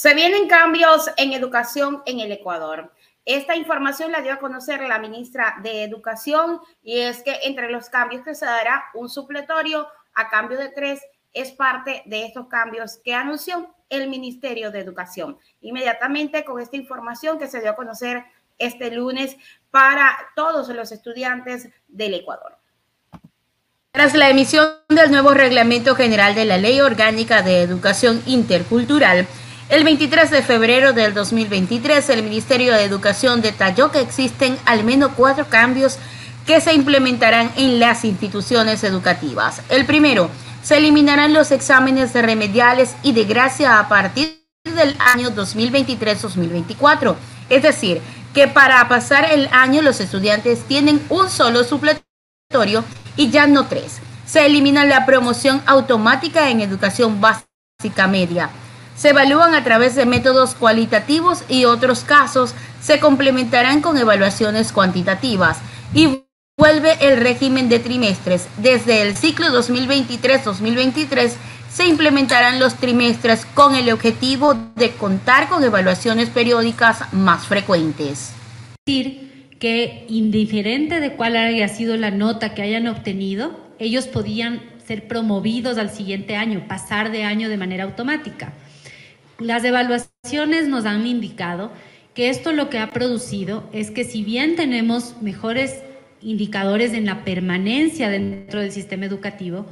Se vienen cambios en educación en el Ecuador. Esta información la dio a conocer la ministra de Educación y es que entre los cambios que se dará un supletorio a cambio de tres es parte de estos cambios que anunció el Ministerio de Educación. Inmediatamente con esta información que se dio a conocer este lunes para todos los estudiantes del Ecuador. Tras la emisión del nuevo Reglamento General de la Ley Orgánica de Educación Intercultural, el 23 de febrero del 2023, el Ministerio de Educación detalló que existen al menos cuatro cambios que se implementarán en las instituciones educativas. El primero, se eliminarán los exámenes de remediales y de gracia a partir del año 2023-2024. Es decir, que para pasar el año los estudiantes tienen un solo supletorio y ya no tres. Se elimina la promoción automática en educación básica media se evalúan a través de métodos cualitativos y otros casos se complementarán con evaluaciones cuantitativas y vuelve el régimen de trimestres. Desde el ciclo 2023-2023 se implementarán los trimestres con el objetivo de contar con evaluaciones periódicas más frecuentes. Decir que indiferente de cuál haya sido la nota que hayan obtenido, ellos podían ser promovidos al siguiente año, pasar de año de manera automática. Las evaluaciones nos han indicado que esto lo que ha producido es que si bien tenemos mejores indicadores en la permanencia dentro del sistema educativo,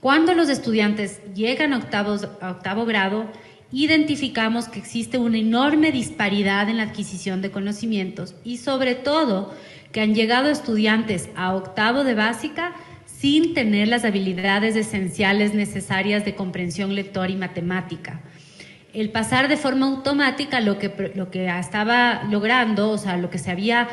cuando los estudiantes llegan a, octavo grado, identificamos que existe una enorme disparidad en la adquisición de conocimientos y sobre todo que han llegado estudiantes a octavo de básica sin tener las habilidades esenciales necesarias de comprensión lectora y matemática el pasar de forma automática lo que, lo que estaba logrando, o sea, lo que se había,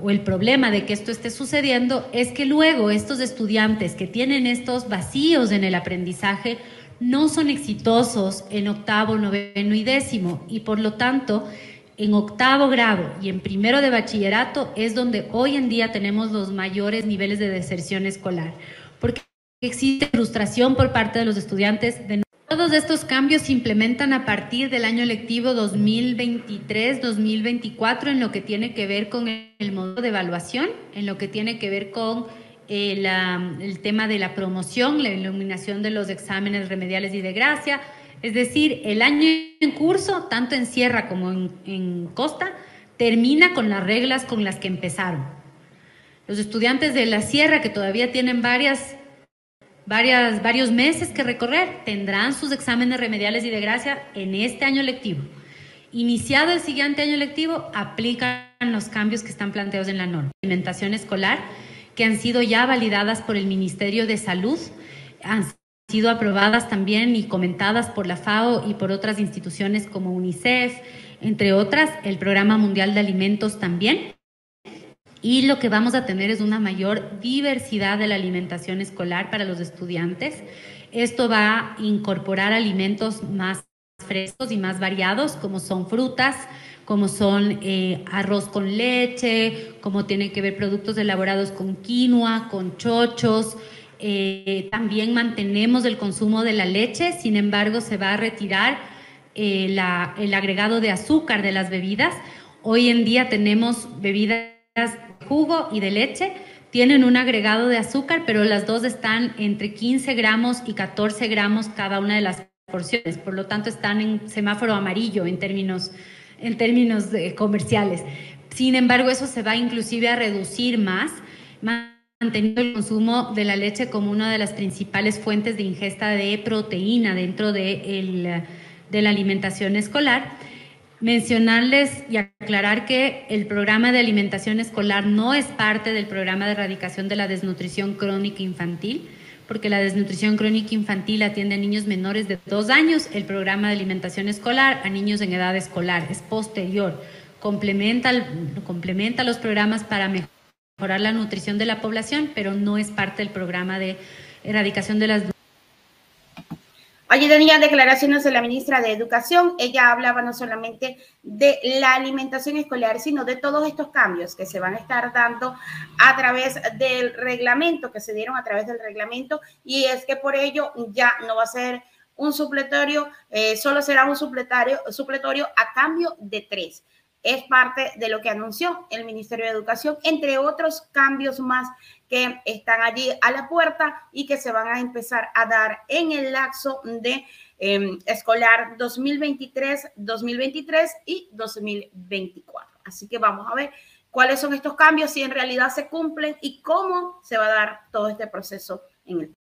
o el problema de que esto esté sucediendo, es que luego estos estudiantes que tienen estos vacíos en el aprendizaje no son exitosos en octavo, noveno y décimo, y por lo tanto, en octavo grado y en primero de bachillerato es donde hoy en día tenemos los mayores niveles de deserción escolar, porque existe frustración por parte de los estudiantes de todos estos cambios se implementan a partir del año lectivo 2023-2024 en lo que tiene que ver con el modo de evaluación, en lo que tiene que ver con el, el tema de la promoción, la iluminación de los exámenes remediales y de gracia. Es decir, el año en curso, tanto en Sierra como en Costa, termina con las reglas con las que empezaron. Los estudiantes de la Sierra, que todavía tienen varias varias, varios meses que recorrer, tendrán sus exámenes remediales y de gracia en este año lectivo. Iniciado el siguiente año lectivo, aplican los cambios que están planteados en la norma. Alimentación escolar, que han sido ya validadas por el Ministerio de Salud, han sido aprobadas también y comentadas por la FAO y por otras instituciones como UNICEF, entre otras, el Programa Mundial de Alimentos también y lo que vamos a tener es una mayor diversidad de la alimentación escolar para los estudiantes. Esto va a incorporar alimentos más frescos y más variados, como son frutas, como son eh, arroz con leche, como tienen que ver productos elaborados con quinoa, con chochos. Eh, también mantenemos el consumo de la leche, sin embargo se va a retirar eh, el agregado de azúcar de las bebidas. Hoy en día tenemos bebidas jugo y de leche tienen un agregado de azúcar, pero las dos están entre 15 gramos y 14 gramos cada una de las porciones. Por lo tanto, están en semáforo amarillo en términos, en términos comerciales. Sin embargo, eso se va inclusive a reducir más, manteniendo el consumo de la leche como una de las principales fuentes de ingesta de proteína dentro de, de la alimentación escolar mencionarles y aclarar que el programa de alimentación escolar no es parte del programa de erradicación de la desnutrición crónica infantil, porque la desnutrición crónica infantil atiende a niños menores de dos años, el programa de alimentación escolar a niños en edad escolar, es posterior, complementa, complementa los programas para mejorar la nutrición de la población, pero no es parte del programa de erradicación de las Allí tenía declaraciones de la ministra de Educación. Ella hablaba no solamente de la alimentación escolar, sino de todos estos cambios que se van a estar dando a través del reglamento, que se dieron a través del reglamento, y es que por ello ya no va a ser un supletorio, eh, solo será un supletorio, supletorio a cambio de tres. Es parte de lo que anunció el Ministerio de Educación, entre otros cambios más que están allí a la puerta y que se van a empezar a dar en el lapso de em, escolar 2023, 2023 y 2024. Así que vamos a ver cuáles son estos cambios, si en realidad se cumplen y cómo se va a dar todo este proceso en el